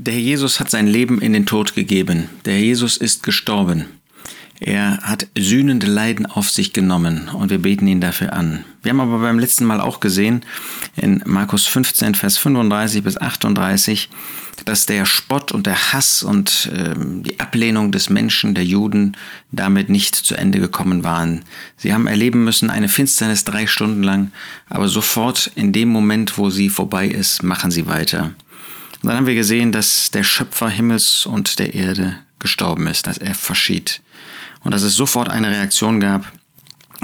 Der Herr Jesus hat sein Leben in den Tod gegeben. Der Herr Jesus ist gestorben. Er hat sühnende Leiden auf sich genommen und wir beten ihn dafür an. Wir haben aber beim letzten Mal auch gesehen, in Markus 15, Vers 35 bis 38, dass der Spott und der Hass und äh, die Ablehnung des Menschen, der Juden, damit nicht zu Ende gekommen waren. Sie haben erleben müssen eine Finsternis drei Stunden lang, aber sofort in dem Moment, wo sie vorbei ist, machen sie weiter. Und dann haben wir gesehen, dass der Schöpfer Himmels und der Erde gestorben ist, dass er verschied. Und dass es sofort eine Reaktion gab,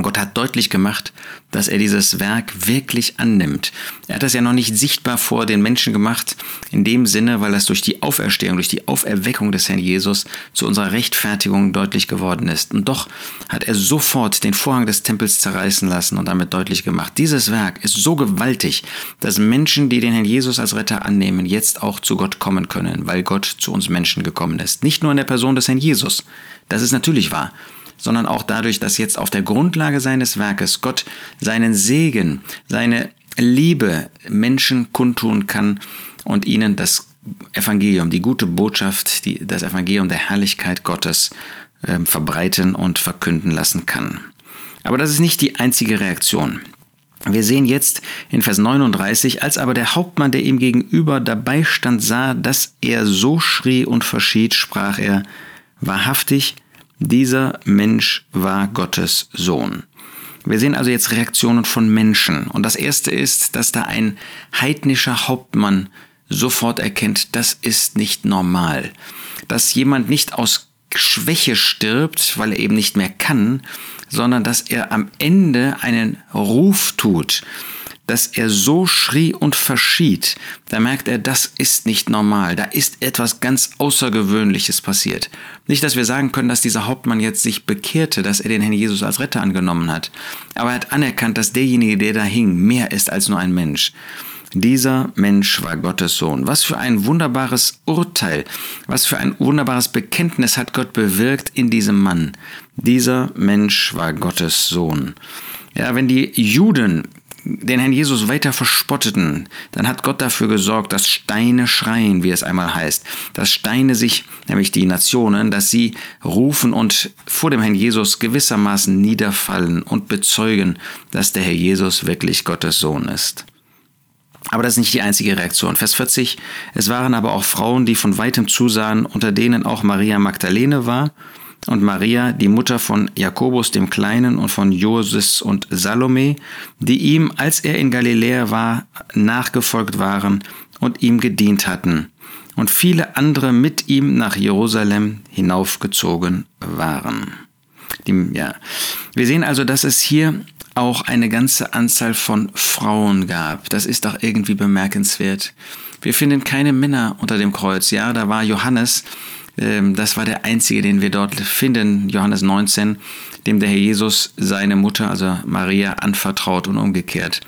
Gott hat deutlich gemacht, dass er dieses Werk wirklich annimmt. Er hat das ja noch nicht sichtbar vor den Menschen gemacht, in dem Sinne, weil das durch die Auferstehung, durch die Auferweckung des Herrn Jesus zu unserer Rechtfertigung deutlich geworden ist. Und doch hat er sofort den Vorhang des Tempels zerreißen lassen und damit deutlich gemacht, dieses Werk ist so gewaltig, dass Menschen, die den Herrn Jesus als Retter annehmen, jetzt auch zu Gott kommen können, weil Gott zu uns Menschen gekommen ist. Nicht nur in der Person des Herrn Jesus. Das ist natürlich wahr sondern auch dadurch, dass jetzt auf der Grundlage seines Werkes Gott seinen Segen, seine Liebe Menschen kundtun kann und ihnen das Evangelium, die gute Botschaft, die, das Evangelium der Herrlichkeit Gottes äh, verbreiten und verkünden lassen kann. Aber das ist nicht die einzige Reaktion. Wir sehen jetzt in Vers 39, als aber der Hauptmann, der ihm gegenüber dabei stand, sah, dass er so schrie und verschied, sprach er, wahrhaftig, dieser Mensch war Gottes Sohn. Wir sehen also jetzt Reaktionen von Menschen. Und das erste ist, dass da ein heidnischer Hauptmann sofort erkennt, das ist nicht normal. Dass jemand nicht aus Schwäche stirbt, weil er eben nicht mehr kann, sondern dass er am Ende einen Ruf tut, dass er so schrie und verschied, da merkt er, das ist nicht normal, da ist etwas ganz Außergewöhnliches passiert. Nicht, dass wir sagen können, dass dieser Hauptmann jetzt sich bekehrte, dass er den Herrn Jesus als Retter angenommen hat, aber er hat anerkannt, dass derjenige, der da hing, mehr ist als nur ein Mensch. Dieser Mensch war Gottes Sohn. Was für ein wunderbares Urteil, was für ein wunderbares Bekenntnis hat Gott bewirkt in diesem Mann. Dieser Mensch war Gottes Sohn. Ja, wenn die Juden den Herrn Jesus weiter verspotteten, dann hat Gott dafür gesorgt, dass Steine schreien, wie es einmal heißt, dass Steine sich, nämlich die Nationen, dass sie rufen und vor dem Herrn Jesus gewissermaßen niederfallen und bezeugen, dass der Herr Jesus wirklich Gottes Sohn ist. Aber das ist nicht die einzige Reaktion. Vers 40, es waren aber auch Frauen, die von weitem zusahen, unter denen auch Maria Magdalene war, und Maria, die Mutter von Jakobus dem Kleinen und von Joses und Salome, die ihm, als er in Galiläa war, nachgefolgt waren und ihm gedient hatten, und viele andere mit ihm nach Jerusalem hinaufgezogen waren. Die, ja. Wir sehen also, dass es hier auch eine ganze Anzahl von Frauen gab. Das ist doch irgendwie bemerkenswert. Wir finden keine Männer unter dem Kreuz. Ja, da war Johannes, das war der einzige, den wir dort finden, Johannes 19, dem der Herr Jesus seine Mutter, also Maria, anvertraut und umgekehrt.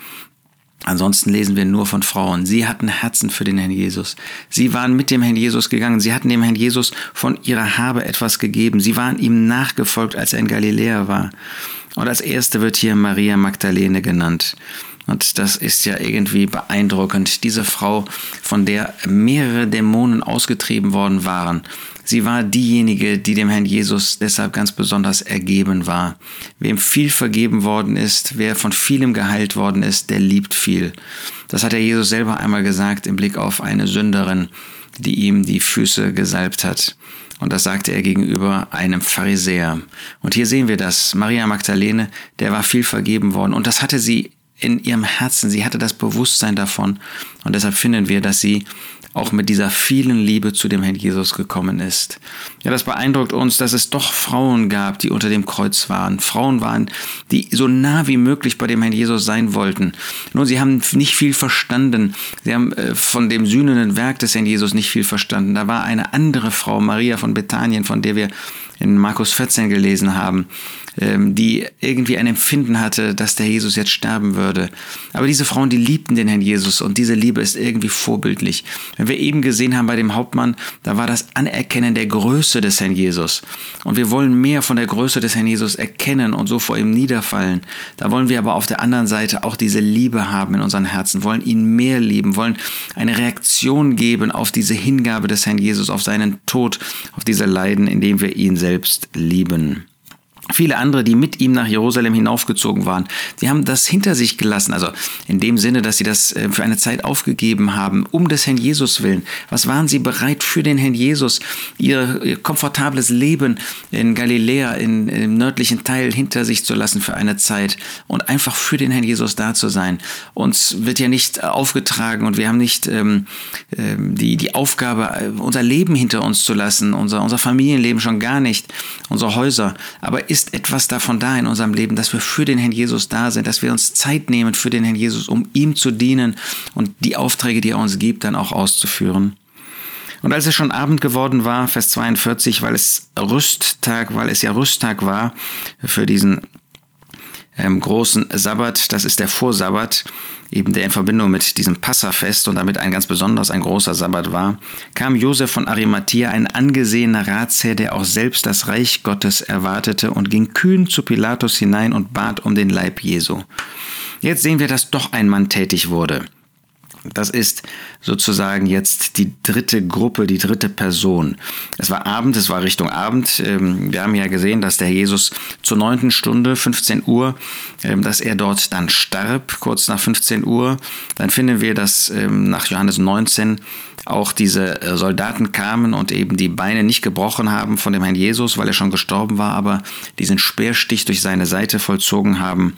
Ansonsten lesen wir nur von Frauen. Sie hatten Herzen für den Herrn Jesus. Sie waren mit dem Herrn Jesus gegangen. Sie hatten dem Herrn Jesus von ihrer Habe etwas gegeben. Sie waren ihm nachgefolgt, als er in Galiläa war. Und als erste wird hier Maria Magdalene genannt. Und das ist ja irgendwie beeindruckend. Diese Frau, von der mehrere Dämonen ausgetrieben worden waren, sie war diejenige, die dem Herrn Jesus deshalb ganz besonders ergeben war. Wem viel vergeben worden ist, wer von vielem geheilt worden ist, der liebt viel. Das hat der Jesus selber einmal gesagt im Blick auf eine Sünderin, die ihm die Füße gesalbt hat. Und das sagte er gegenüber einem Pharisäer. Und hier sehen wir das. Maria Magdalene, der war viel vergeben worden. Und das hatte sie in ihrem Herzen. Sie hatte das Bewusstsein davon. Und deshalb finden wir, dass sie auch mit dieser vielen Liebe zu dem Herrn Jesus gekommen ist. Ja, das beeindruckt uns, dass es doch Frauen gab, die unter dem Kreuz waren. Frauen waren, die so nah wie möglich bei dem Herrn Jesus sein wollten. Nur sie haben nicht viel verstanden. Sie haben äh, von dem sühnenden Werk des Herrn Jesus nicht viel verstanden. Da war eine andere Frau, Maria von Bethanien, von der wir in Markus 14 gelesen haben, ähm, die irgendwie ein Empfinden hatte, dass der Jesus jetzt sterben würde. Aber diese Frauen, die liebten den Herrn Jesus und diese Liebe ist irgendwie vorbildlich. Wenn wir eben gesehen haben bei dem Hauptmann, da war das Anerkennen der Größe des Herrn Jesus. Und wir wollen mehr von der Größe des Herrn Jesus erkennen und so vor ihm niederfallen. Da wollen wir aber auf der anderen Seite auch diese Liebe haben in unseren Herzen, wollen ihn mehr lieben, wollen eine Reaktion geben auf diese Hingabe des Herrn Jesus, auf seinen Tod, auf diese Leiden, indem wir ihn selbst lieben. Viele andere, die mit ihm nach Jerusalem hinaufgezogen waren, die haben das hinter sich gelassen. Also in dem Sinne, dass sie das äh, für eine Zeit aufgegeben haben, um des Herrn Jesus willen. Was waren sie bereit für den Herrn Jesus, ihr, ihr komfortables Leben in Galiläa, in, im nördlichen Teil hinter sich zu lassen für eine Zeit und einfach für den Herrn Jesus da zu sein. Uns wird ja nicht aufgetragen und wir haben nicht ähm, ähm die, die Aufgabe, äh, unser Leben hinter uns zu lassen, unser, unser Familienleben schon gar nicht, unsere Häuser. Aber ist etwas davon da in unserem Leben, dass wir für den Herrn Jesus da sind, dass wir uns Zeit nehmen für den Herrn Jesus, um ihm zu dienen und die Aufträge, die er uns gibt, dann auch auszuführen. Und als es schon Abend geworden war, Vers 42, weil es Rüsttag, weil es ja Rüsttag war für diesen ähm, großen Sabbat, das ist der Vorsabbat, eben der in Verbindung mit diesem Passafest und damit ein ganz besonders ein großer Sabbat war, kam Josef von Arimathea, ein angesehener Ratsherr, der auch selbst das Reich Gottes erwartete und ging kühn zu Pilatus hinein und bat um den Leib Jesu. Jetzt sehen wir, dass doch ein Mann tätig wurde. Das ist sozusagen jetzt die dritte Gruppe, die dritte Person. Es war Abend, es war Richtung Abend. Ähm, wir haben ja gesehen, dass der Jesus zur neunten Stunde, 15 Uhr, ähm, dass er dort dann starb, kurz nach 15 Uhr. Dann finden wir, dass ähm, nach Johannes 19 auch diese äh, Soldaten kamen und eben die Beine nicht gebrochen haben von dem Herrn Jesus, weil er schon gestorben war, aber diesen Speerstich durch seine Seite vollzogen haben.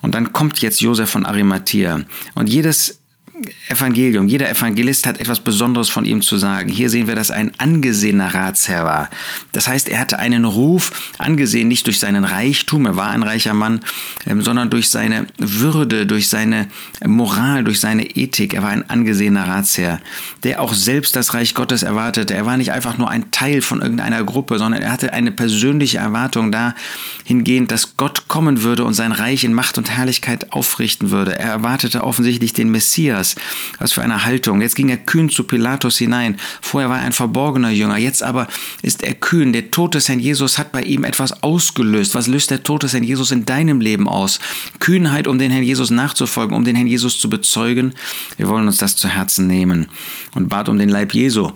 Und dann kommt jetzt Josef von Arimathea. Und jedes Evangelium. Jeder Evangelist hat etwas Besonderes von ihm zu sagen. Hier sehen wir, dass er ein angesehener Ratsherr war. Das heißt, er hatte einen Ruf, angesehen nicht durch seinen Reichtum, er war ein reicher Mann, ähm, sondern durch seine Würde, durch seine Moral, durch seine Ethik. Er war ein angesehener Ratsherr, der auch selbst das Reich Gottes erwartete. Er war nicht einfach nur ein Teil von irgendeiner Gruppe, sondern er hatte eine persönliche Erwartung dahingehend, dass Gott kommen würde und sein Reich in Macht und Herrlichkeit aufrichten würde. Er erwartete offensichtlich den Messias was für eine Haltung. Jetzt ging er kühn zu Pilatus hinein. Vorher war er ein verborgener Jünger. Jetzt aber ist er kühn. Der Tod des Herrn Jesus hat bei ihm etwas ausgelöst. Was löst der Tod des Herrn Jesus in deinem Leben aus? Kühnheit, um den Herrn Jesus nachzufolgen, um den Herrn Jesus zu bezeugen. Wir wollen uns das zu Herzen nehmen und bat um den Leib Jesu.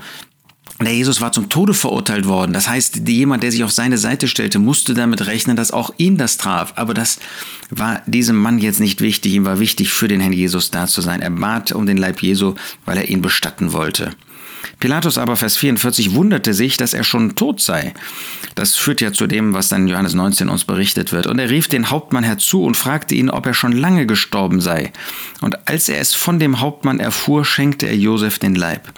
Der Jesus war zum Tode verurteilt worden. Das heißt, jemand, der sich auf seine Seite stellte, musste damit rechnen, dass auch ihn das traf. Aber das war diesem Mann jetzt nicht wichtig. Ihm war wichtig, für den Herrn Jesus da zu sein. Er bat um den Leib Jesu, weil er ihn bestatten wollte. Pilatus aber, Vers 44, wunderte sich, dass er schon tot sei. Das führt ja zu dem, was dann in Johannes 19 uns berichtet wird. Und er rief den Hauptmann herzu und fragte ihn, ob er schon lange gestorben sei. Und als er es von dem Hauptmann erfuhr, schenkte er Josef den Leib.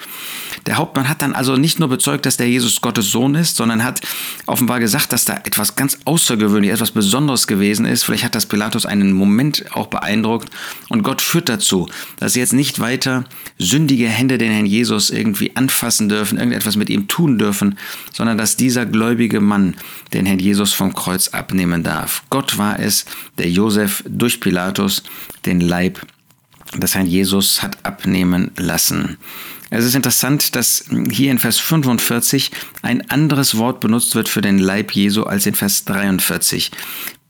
Der Hauptmann hat dann also nicht nur bezeugt, dass der Jesus Gottes Sohn ist, sondern hat offenbar gesagt, dass da etwas ganz Außergewöhnliches, etwas Besonderes gewesen ist. Vielleicht hat das Pilatus einen Moment auch beeindruckt. Und Gott führt dazu, dass jetzt nicht weiter sündige Hände den Herrn Jesus irgendwie anfassen dürfen, irgendetwas mit ihm tun dürfen, sondern dass dieser gläubige Mann den Herrn Jesus vom Kreuz abnehmen darf. Gott war es, der Josef durch Pilatus den Leib des Herrn Jesus hat abnehmen lassen. Es ist interessant, dass hier in Vers 45 ein anderes Wort benutzt wird für den Leib Jesu als in Vers 43.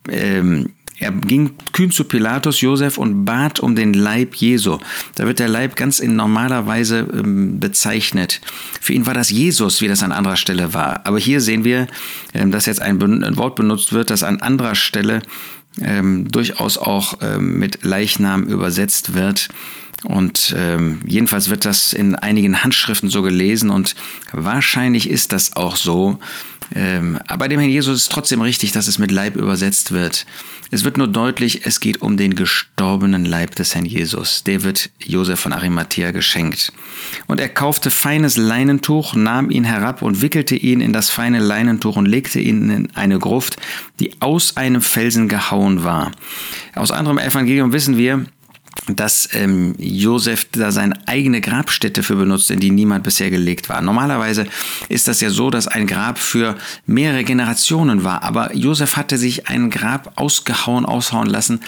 Ähm, er ging kühn zu Pilatus, Josef und bat um den Leib Jesu. Da wird der Leib ganz in normaler Weise ähm, bezeichnet. Für ihn war das Jesus, wie das an anderer Stelle war. Aber hier sehen wir, ähm, dass jetzt ein, Wort benutzt wird, das an anderer Stelle ähm, durchaus auch mit Leichnam übersetzt wird. Und ähm, jedenfalls wird das in einigen Handschriften so gelesen und wahrscheinlich ist das auch so. Ähm, aber bei dem Herrn Jesus ist trotzdem richtig, dass es mit Leib übersetzt wird. Es wird nur deutlich, es geht um den gestorbenen Leib des Herrn Jesus. Der wird Josef von Arimathea geschenkt. Und er kaufte feines Leinentuch, nahm ihn herab und wickelte ihn in das feine Leinentuch und legte ihn in eine Gruft, die aus einem Felsen gehauen war. Aus anderem Evangelium wissen wir, dass ähm, Josef da seine eigene Grabstätte für benutzt, in die niemand bisher gelegt war. Normalerweise ist das ja so, dass ein Grab für mehrere Generationen war, aber Josef hatte sich ein Grab ausgehauen, aushauen lassen,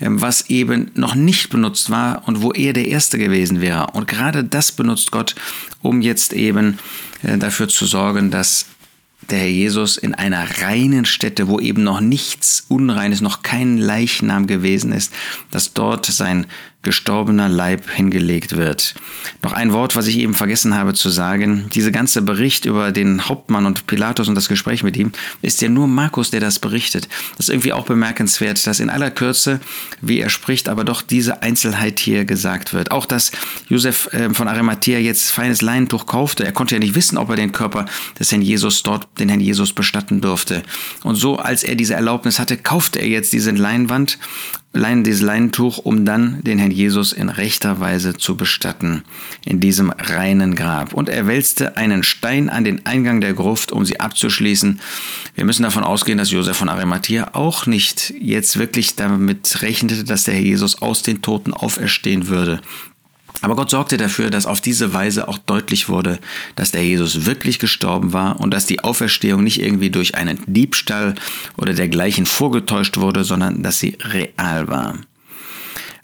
ähm, was eben noch nicht benutzt war und wo er der Erste gewesen wäre. Und gerade das benutzt Gott, um jetzt eben äh, dafür zu sorgen, dass der Herr Jesus in einer reinen Stätte, wo eben noch nichts Unreines, noch kein Leichnam gewesen ist, dass dort sein gestorbener Leib hingelegt wird. Noch ein Wort, was ich eben vergessen habe zu sagen. Dieser ganze Bericht über den Hauptmann und Pilatus und das Gespräch mit ihm ist ja nur Markus, der das berichtet. Das ist irgendwie auch bemerkenswert, dass in aller Kürze, wie er spricht, aber doch diese Einzelheit hier gesagt wird. Auch, dass Josef ähm, von Arimathea jetzt feines Leinentuch kaufte. Er konnte ja nicht wissen, ob er den Körper des Herrn Jesus dort, den Herrn Jesus bestatten durfte. Und so, als er diese Erlaubnis hatte, kaufte er jetzt diese Leinwand dieses Leinentuch, um dann den Herrn Jesus in rechter Weise zu bestatten, in diesem reinen Grab. Und er wälzte einen Stein an den Eingang der Gruft, um sie abzuschließen. Wir müssen davon ausgehen, dass Josef von Arimathea auch nicht jetzt wirklich damit rechnete, dass der Herr Jesus aus den Toten auferstehen würde. Aber Gott sorgte dafür, dass auf diese Weise auch deutlich wurde, dass der Jesus wirklich gestorben war und dass die Auferstehung nicht irgendwie durch einen Diebstahl oder dergleichen vorgetäuscht wurde, sondern dass sie real war.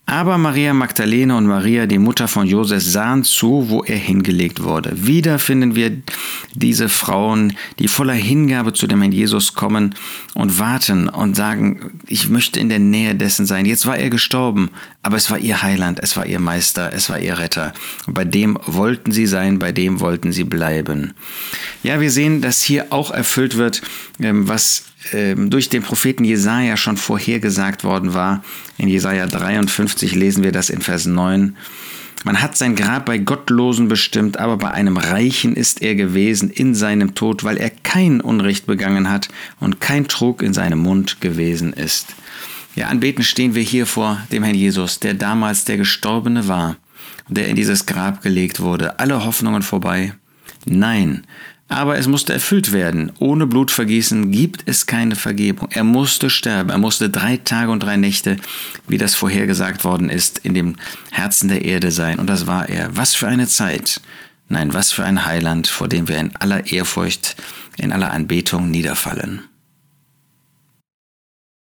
Aber Maria Magdalene und Maria, die Mutter von Josef, sahen zu, wo er hingelegt wurde. Wieder finden wir diese Frauen, die voller Hingabe zu dem Herrn Jesus kommen und warten und sagen, ich möchte in der Nähe dessen sein. Jetzt war er gestorben, aber es war ihr Heiland, es war ihr Meister, es war ihr Retter. Und bei dem wollten sie sein, bei dem wollten sie bleiben. Ja, wir sehen, dass hier auch erfüllt wird, ähm, was durch den Propheten Jesaja schon vorhergesagt worden war. In Jesaja 53 lesen wir das in Vers 9. Man hat sein Grab bei Gottlosen bestimmt, aber bei einem Reichen ist er gewesen in seinem Tod, weil er kein Unrecht begangen hat und kein Trug in seinem Mund gewesen ist. Ja, anbeten stehen wir hier vor dem Herrn Jesus, der damals der Gestorbene war, der in dieses Grab gelegt wurde. Alle Hoffnungen vorbei. Nein, aber es musste erfüllt werden. Ohne Blutvergießen gibt es keine Vergebung. Er musste sterben. Er musste drei Tage und drei Nächte, wie das vorhergesagt worden ist, in dem Herzen der Erde sein. Und das war er. Was für eine Zeit. Nein, was für ein Heiland, vor dem wir in aller Ehrfurcht, in aller Anbetung niederfallen.